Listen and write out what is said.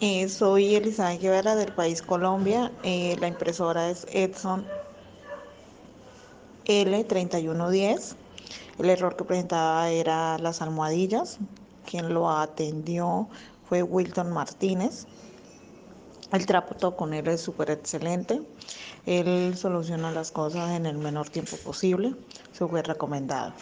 Eh, soy Elizabeth Guevara del país Colombia. Eh, la impresora es Edson L3110. El error que presentaba era las almohadillas. Quien lo atendió fue Wilton Martínez. El trato con él es súper excelente. Él soluciona las cosas en el menor tiempo posible. Súper recomendado.